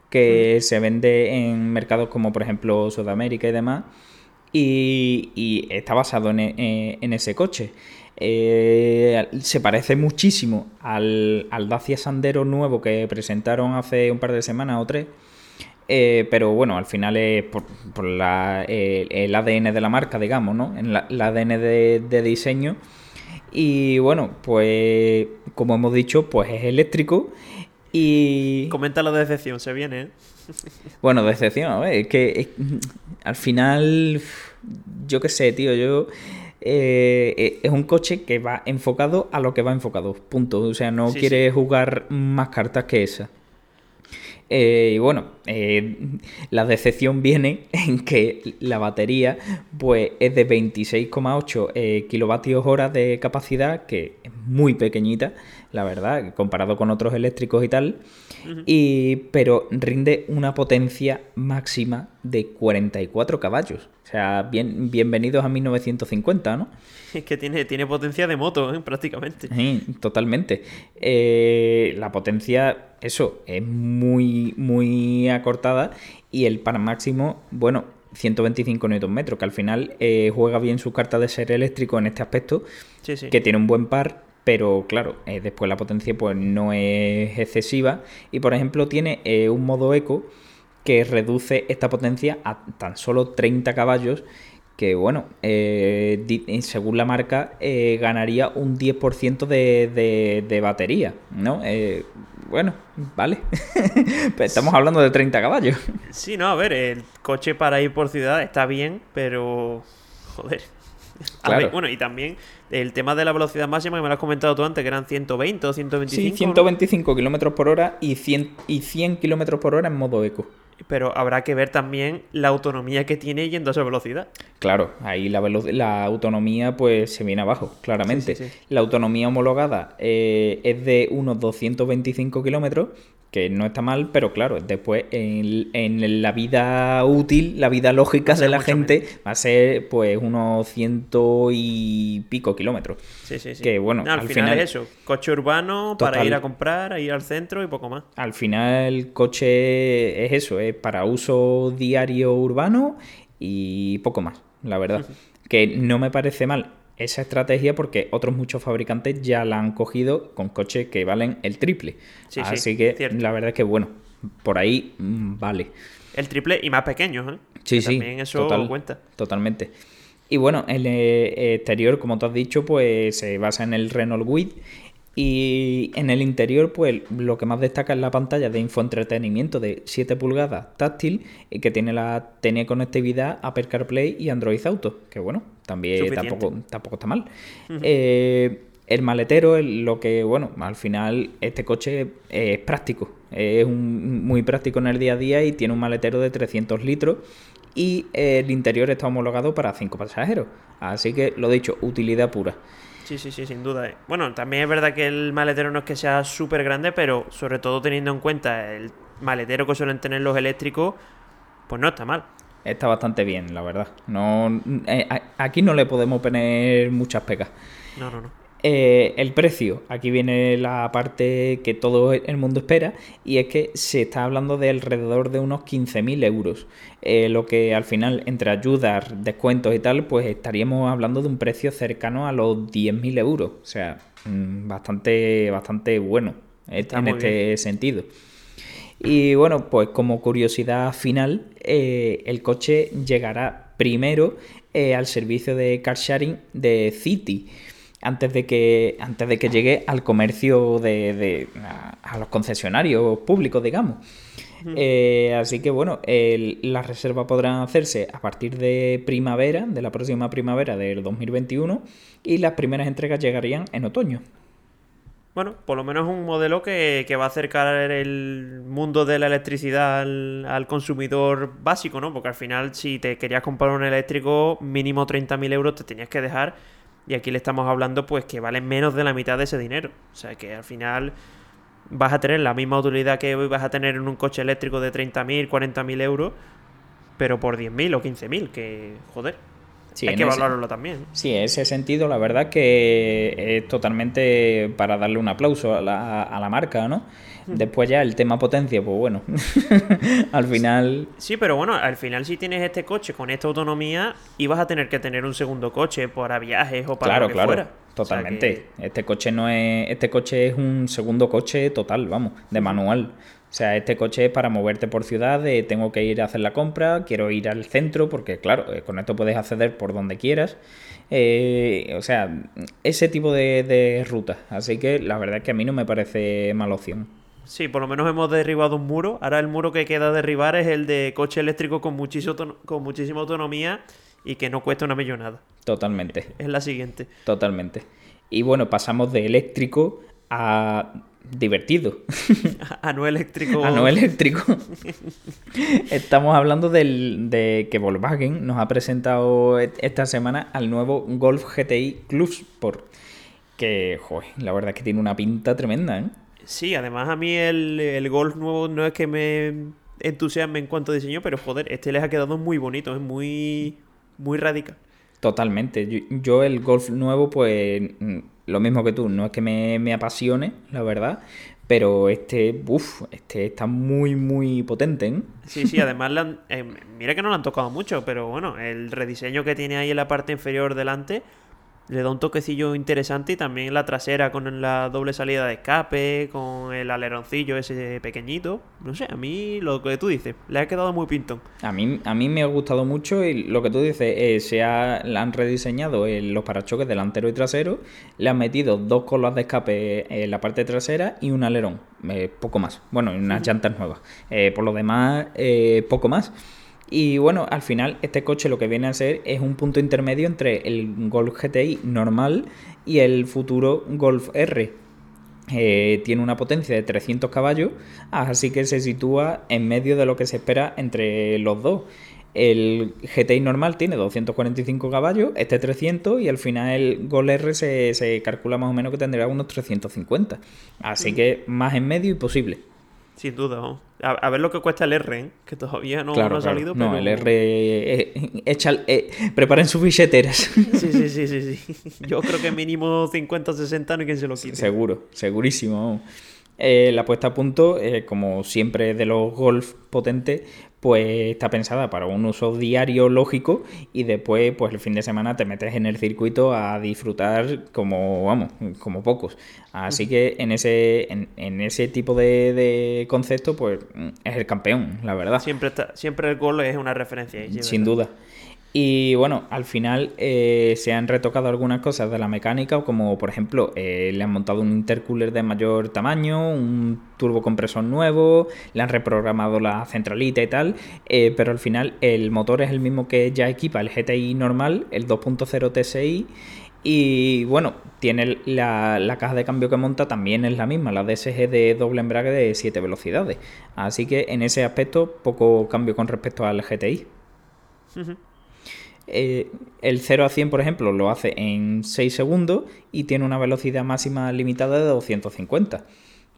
que se vende en mercados como por ejemplo Sudamérica y demás y, y está basado en, e- en ese coche. Eh, se parece muchísimo al, al Dacia Sandero nuevo que presentaron hace un par de semanas o tres. Eh, pero bueno, al final es por, por la- el, el ADN de la marca, digamos, ¿no? En la- el ADN de, de diseño. Y bueno, pues como hemos dicho, pues es eléctrico. Y Comenta la decepción, se viene, ¿eh? bueno, decepción, a ver, es que es- al final, yo qué sé, tío, yo... eh, eh, es un coche que va enfocado a lo que va enfocado, punto. O sea, no Sí, quiere jugar más cartas que esa. Eh, y bueno, eh, la decepción viene en que la batería pues es de 26,8 eh, kilovatios hora de capacidad, que es muy pequeñita, la verdad, comparado con otros eléctricos y tal, y, pero rinde una potencia máxima de 44 caballos. O sea, bien, bienvenidos a 1950, ¿no? Es que tiene, tiene potencia de moto, ¿eh? prácticamente. Sí, totalmente. Eh, la potencia, eso, es muy, muy acortada y el par máximo, bueno, 125 Nm, que al final eh, juega bien su carta de ser eléctrico en este aspecto, Sí, sí. que tiene un buen par, pero claro, eh, después la potencia pues no es excesiva y por ejemplo tiene eh, un modo eco que reduce esta potencia a tan solo 30 caballos que bueno, eh, según la marca ganaría un 10% de, de, de batería, ¿no? Bueno, vale. Pero estamos hablando de 30 caballos. Sí, no, a ver, el coche para ir por ciudad está bien, pero. Joder. Claro. bueno, y también el tema de la velocidad máxima que me lo has comentado tú antes, que eran 120 o 125. Sí, ¿no? 125 kilómetros por hora y 100, y 100 kilómetros por hora en modo eco. Pero habrá que ver también la autonomía que tiene yendo a esa velocidad. Claro, ahí la, velo- la autonomía pues se viene abajo, claramente. Sí, sí, sí. La autonomía homologada eh, es de unos 225 kilómetros, que no está mal, pero claro, después en, en la vida útil, la vida lógica de la gente va a ser pues unos ciento y pico kilómetros. Sí, sí, sí. Que, bueno, No, al, al final, final- es eso. Coche urbano para ir a comprar, a ir al centro y poco más. Al final el coche es eso, es para uso diario urbano y poco más, la verdad. Que no me parece mal esa estrategia porque otros muchos fabricantes ya la han cogido con coches que valen el triple. Sí, sí, Así que cierto. la verdad es que bueno, por ahí mm, vale. El triple y más pequeños, ¿eh? Sí, Que sí. También eso total, cuenta. Totalmente. Y bueno, el eh, exterior, como tú has dicho, pues se basa en el Renault Kwid. Y en el interior, pues lo que más destaca es la pantalla de infoentretenimiento de 7 pulgadas táctil y que tiene la tiene conectividad Apple CarPlay y Android Auto. Que bueno, también Suficiente. tampoco, tampoco está mal. Eh, el maletero, el- lo que, bueno, al final este coche es práctico. Es un- muy práctico en el día a día y tiene un maletero de 300 litros. Y el interior está homologado para 5 pasajeros. Así que, lo dicho, utilidad pura. Sí, sí, sí, sin duda. eh. Bueno, también es verdad que el maletero no es que sea súper grande, pero sobre todo teniendo en cuenta el maletero que suelen tener los eléctricos, pues no está mal. Está bastante bien, la verdad. No, eh, aquí no le podemos poner muchas pegas. No, no, no. Eh, el precio, aquí viene la parte que todo el mundo espera, y es que se está hablando de alrededor de unos 15.000 euros, Eh, lo que al final, entre ayudas, descuentos y tal, pues estaríamos hablando de un precio cercano a los 10.000 euros, o sea, mm, bastante, bastante bueno eh, Está en este bien. sentido. Y bueno, pues como curiosidad final, eh, el coche llegará primero al servicio de car sharing de City. Antes de que, antes de que llegue al comercio de, a, los concesionarios públicos, digamos. Eh, así que bueno, las reservas podrán hacerse a partir de primavera, de la próxima primavera del 2021, y las primeras entregas llegarían en otoño. Bueno, por lo menos un modelo que, va a acercar el mundo de la electricidad al, consumidor básico, ¿no? Porque al final, si te querías comprar un eléctrico, mínimo 30.000 euros te tenías que dejar. Y aquí le estamos hablando, pues, que valen menos de la mitad de ese dinero. O sea, que al final vas a tener la misma utilidad que hoy vas a tener en un coche eléctrico de 30.000, 40.000 euros, pero por 10.000 o 15.000, que, joder hay que valorarlo también. Sí, en ese sentido, la verdad que es totalmente para darle un aplauso a la, a la marca, ¿no? Después ya el tema potencia, pues bueno, al final... Sí, pero bueno, al final si tienes este coche con esta autonomía, ibas a tener que tener un segundo coche para viajes o para claro, lo que claro. fuera. Totalmente. Este coche no es. Este coche es un segundo coche total, vamos, de manual. O sea, este coche es para moverte por ciudad, tengo que ir a hacer la compra, quiero ir al centro, porque claro, eh, con esto puedes acceder por donde quieras. Eh, o sea, ese tipo de, de rutas. Así que la verdad es que a mí no me parece mala opción. Sí, por lo menos hemos derribado un muro. Ahora el muro que queda derribar es el de coche eléctrico con, muchísimo, con muchísima autonomía y que no cuesta una millonada. Totalmente. Es la siguiente. Totalmente. Y bueno, pasamos de eléctrico a divertido. A no eléctrico. A no eléctrico. Estamos hablando del, de que Volkswagen nos ha presentado esta semana al nuevo Golf GTI Club Sport. Que, joder, la verdad es que tiene una pinta tremenda, ¿eh? Sí, además a mí el, Golf nuevo no es que me entusiasme en cuanto a diseño, pero joder, este les ha quedado muy bonito, es muy, muy radical. Totalmente. Yo, el Golf nuevo, pues mm, lo mismo que tú, no es que me, apasione, la verdad, pero este, uff, este está muy, muy potente. ¿eh? Sí, sí, además, eh, mira que no lo han tocado mucho, pero bueno, el rediseño que tiene ahí en la parte inferior delante le da un toquecillo interesante y también la trasera con la doble salida de escape, con el aleroncillo ese pequeñito. No sé, a mí lo que tú dices, le ha quedado muy pintón. A mí, a mí me ha gustado mucho y lo que tú dices, eh, se ha, han rediseñado los parachoques delantero y trasero, le han metido dos colas de escape en la parte trasera y un alerón, eh, poco más. Bueno, unas llantas nuevas. Eh, por lo demás, poco más. Y bueno, al final este coche lo que viene a ser es un punto intermedio entre el Golf GTI normal y el futuro Golf R. Eh, tiene una potencia de 300 caballos, así que se sitúa en medio de lo que se espera entre los dos. El GTI normal tiene 245 caballos, este 300 y al final el Golf R se, se calcula más o menos que tendrá unos 350. Así que más en medio y posible. Sin duda, A, ver lo que cuesta el R, ¿eh? que todavía no, ha salido. No, el R. Eh, eh, preparen sus billeteras. Sí, sí, sí, sí, sí. Yo creo que mínimo 50 60 no hay quien se lo quite. Seguro, segurísimo. la puesta a punto, como siempre de los golf potentes, pues está pensada para un uso diario lógico y después pues el fin de semana te metes en el circuito a disfrutar como vamos como pocos. Así que en ese en, ese tipo de, concepto pues es el campeón la verdad. Siempre está, siempre el gol es una referencia sin duda y bueno, al final eh, se han retocado algunas cosas de la mecánica, como por ejemplo, eh, le han montado un intercooler de mayor tamaño, un turbocompresor nuevo, le han reprogramado la centralita y tal, eh, pero al final el motor es el mismo que ya equipa el GTI normal, el 2.0 TSI. Y bueno, tiene la, la, caja de cambio que monta también es la misma, la DSG de doble embrague de 7 velocidades. Así que en ese aspecto, poco cambio con respecto al GTI. Eh, el 0 a 100, por ejemplo, lo hace en 6 segundos y tiene una velocidad máxima limitada de 250.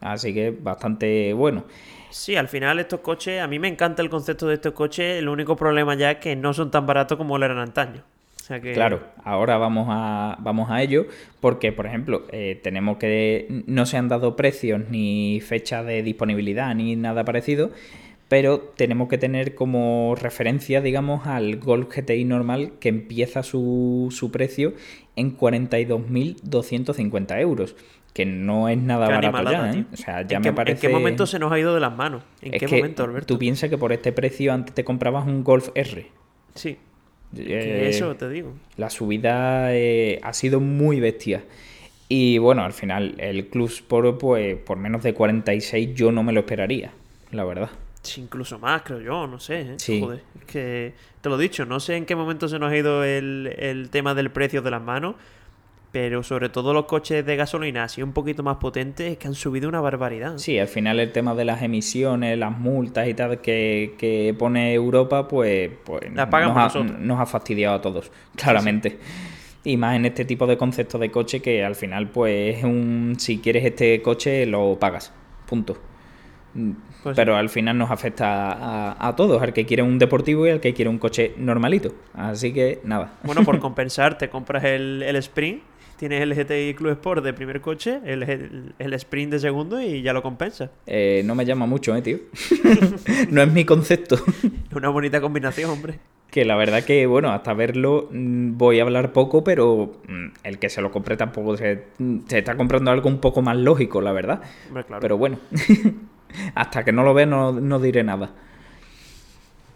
Así que bastante bueno. Sí, al final estos coches, a mí me encanta el concepto de estos coches, el único problema ya es que no son tan baratos como lo eran antaño. Claro, ahora vamos a, vamos a ello porque, por ejemplo, eh, tenemos que no se han dado precios ni fecha de disponibilidad ni nada parecido pero tenemos que tener como referencia, digamos, al Golf GTI normal que empieza su, su precio en 42.250 euros. Que no es nada barato ya, ¿eh? O sea, ya me parece... ¿En qué momento se nos ha ido de las manos? ¿En qué momento, Alberto? Tú piensas que por este precio antes te comprabas un Golf R. Sí. Eh, eso te digo. La subida eh, ha sido muy bestia. Y bueno, al final el Club Sport, pues por menos de 46 yo no me lo esperaría, la verdad. Incluso más, creo yo, no sé. ¿eh? Sí. Joder, es que te lo he dicho, no sé en qué momento se nos ha ido el, el tema del precio de las manos, pero sobre todo los coches de gasolina así un poquito más potentes es que han subido una barbaridad. Sí, al final el tema de las emisiones, las multas y tal que, que pone Europa, pues, pues nos, ha, nosotros. nos ha fastidiado a todos, claramente. Y más en este tipo de conceptos de coche que al final, pues es un. Si quieres este coche, lo pagas. Punto. Mm, Pues Pero al final nos afecta a, a todos, al que quiere un deportivo y al que quiere un coche normalito. Así que nada. Bueno, por compensar, te compras el, el Sprint, tienes el GTI Club Sport de primer coche, el, el, el Sprint de segundo y ya lo compensas. Eh, no me llama mucho, eh, tío. no es mi concepto. Es una bonita combinación, hombre. Que la verdad que, bueno, hasta verlo mm, voy a hablar poco, pero mm, el que se lo compre tampoco se, se está comprando algo un poco más lógico, la verdad. Hombre, claro. Pero bueno, hasta que no lo vea no, no diré nada.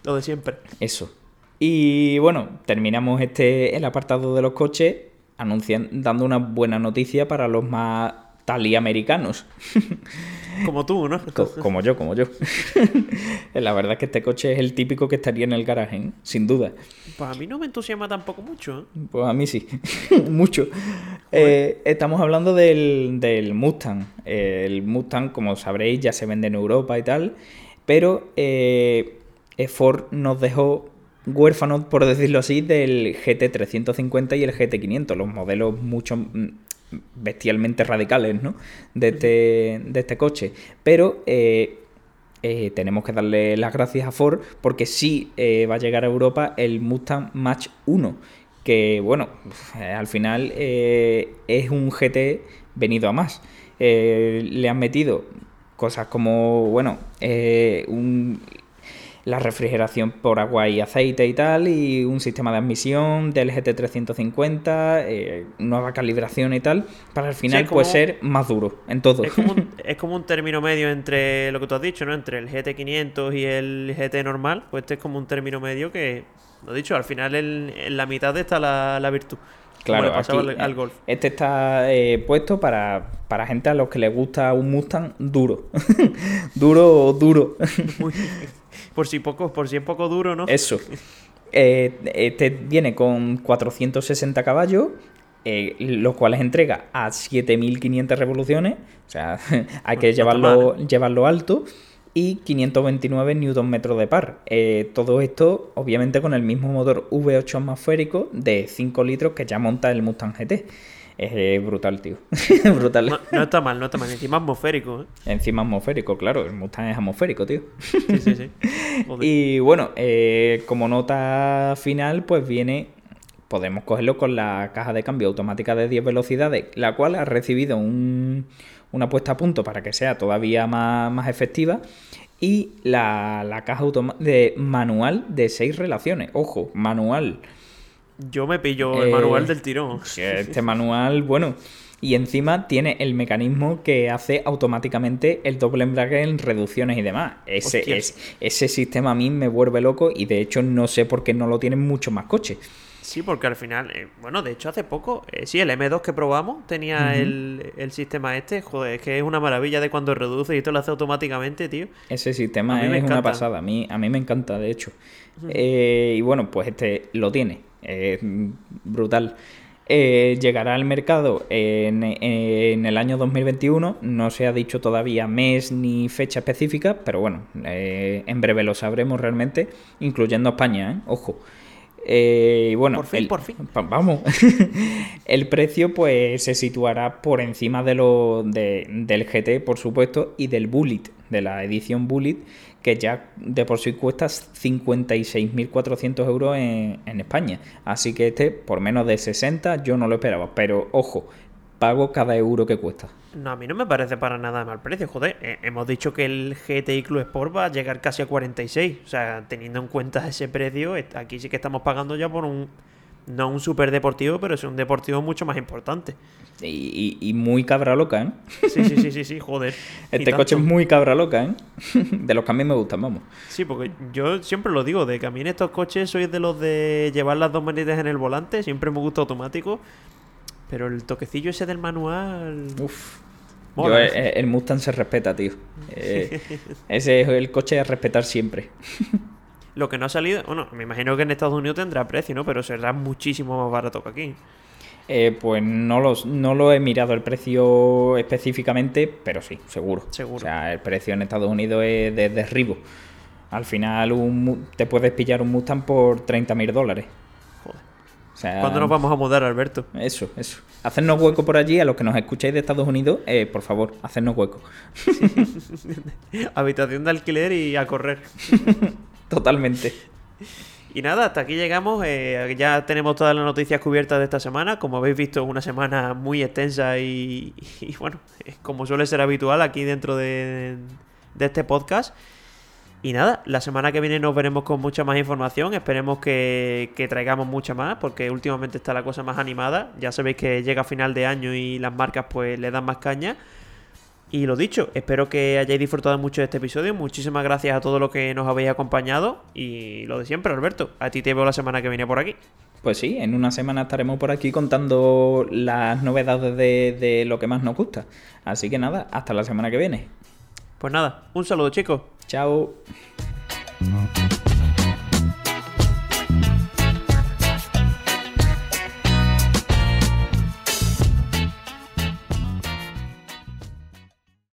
Lo de siempre. Eso. Y bueno, terminamos este el apartado de los coches anunciando, dando una buena noticia para los más taliamericanos. Como tú, ¿no? Co- como yo, como yo. la verdad es que este coche es el típico que estaría en el garaje, ¿eh? sin duda. Pues a mí no me entusiasma tampoco mucho. ¿eh? Pues a mí sí, mucho. Eh, estamos hablando del, del Mustang. Eh, el Mustang, como sabréis, ya se vende en Europa y tal, pero Ford nos dejó huérfanos, por decirlo así, del GT350 y el GT500, los modelos mucho mm, bestialmente radicales ¿no? de, este, de este coche. Pero eh, eh, tenemos que darle las gracias a Ford porque sí eh, va a llegar a Europa el Mustang Match 1, que bueno, al final es un GT venido a más. Le han metido cosas como, bueno, un- la refrigeración por agua y aceite y tal, y un sistema de admisión del GT350, eh, nueva calibración y tal, para al final como- pues ser más duro en todo. Es como, un, es como un término medio entre lo que tú has dicho, ¿no? Entre el GT500 y el GT normal. Pues este es como un término medio que, lo he dicho, al final en, en la mitad está la, la virtud. Claro, aquí, al, al eh, golf. Este está eh, puesto para, para gente a los que les gusta un Mustang duro. duro duro. Muy- por si poco, por si es poco duro, ¿no? Eso. Eh, este viene con 460 caballos, eh, los cuales entrega a 7500 revoluciones. O sea, hay que No llevarlo, mal, llevarlo alto. Y 529 Nm de par. Eh, todo esto, obviamente, con el mismo motor V8 atmosférico de 5 litros que ya monta el Mustang GT. Es brutal, tío. brutal. No, no está mal, no está mal. Encima atmosférico, ¿eh? Encima atmosférico, claro. El Mustang es atmosférico, tío. Sí, sí, sí. Joder. Y bueno, eh, como nota final, pues viene, podemos cogerlo con la caja de cambio automática de 10 velocidades, la cual ha recibido un- una puesta a punto para que sea todavía más, más efectiva. Y la, la caja de manual de 6 relaciones. Ojo, manual. Yo me pillo el Eh, manual del tirón. Este manual, bueno. Y encima tiene el mecanismo que hace automáticamente el doble embrague en reducciones y demás. Ese, es, ese sistema a mí me vuelve loco y de hecho no sé por qué no lo tienen muchos más coches. Sí, porque al final, eh, bueno, de hecho hace poco, eh, sí, el M2 que probamos tenía el, el sistema este, joder, es que es una maravilla de cuando reduce y esto lo hace automáticamente, tío. Ese sistema es una pasada. A mí, a mí me encanta, de hecho. Eh, y bueno, pues este lo tiene. Es brutal. Eh, llegará al mercado en, en el año 2021. No se ha dicho todavía mes ni fecha específica, pero bueno, eh, en breve lo sabremos realmente, incluyendo España, ¿eh? Ojo. Eh, y bueno, Por fin, el- por fin. vamos. el precio, pues, se situará por encima de lo de- del GT, por supuesto, y del Bullet, de la edición Bullet, que ya de por sí cuesta 56.400 euros en, en España. Así que este, por menos de 60, yo no lo esperaba. Pero ojo, pago cada euro que cuesta. No, a mí no me parece para nada mal precio, joder. Eh, hemos dicho que el GTI Club Sport va a llegar casi a 46. O sea, teniendo en cuenta ese precio, aquí sí que estamos pagando ya por un no un super deportivo, pero es un deportivo mucho más importante. Y, y- y muy cabra loca, ¿eh? Sí, sí, sí, sí, sí, joder. Y Este coche es muy cabra loca, ¿eh? De los que a mí me gustan, vamos. Sí, porque yo siempre lo digo, de que a mí en estos coches soy de los de llevar las dos manitas en el volante, siempre me gusta automático, pero el toquecillo ese del manual... Uf. Mola, Yo, ¿eh? eh, el Mustang se respeta, tío. Eh, ese es el coche a respetar siempre. Lo que no ha salido, bueno, me imagino que en Estados Unidos tendrá precio, ¿no? Pero será muchísimo más barato que aquí. Eh, pues no, los, no lo he mirado el precio específicamente, pero sí, seguro. Seguro. O sea, el precio en Estados Unidos es de derribo. Al final un te puedes pillar un Mustang por 30.000 dólares. Sea, ¿Cuándo nos vamos a mudar, Alberto? Eso, eso. Hacernos hueco por allí, a los que nos escucháis de Estados Unidos, eh, por favor, hacernos hueco. Habitación de alquiler y a correr. Totalmente. Y nada, hasta aquí llegamos. eh, ya tenemos todas las noticias cubiertas de esta semana. Como habéis visto, una semana muy extensa y, y bueno, como suele ser habitual aquí dentro de, de este podcast. Y nada, la semana que viene nos veremos con mucha más información. Esperemos que, que traigamos mucha más, porque últimamente está la cosa más animada. Ya sabéis que llega final de año y las marcas pues le dan más caña. Y lo dicho, espero que hayáis disfrutado mucho de este episodio. Muchísimas gracias a todos los que nos habéis acompañado. Y lo de siempre, Alberto. A ti te veo la semana que viene por aquí. Pues sí, en una semana estaremos por aquí contando las novedades de, de lo que más nos gusta. Así que nada, hasta la semana que viene. Pues nada, un saludo chicos. Chao.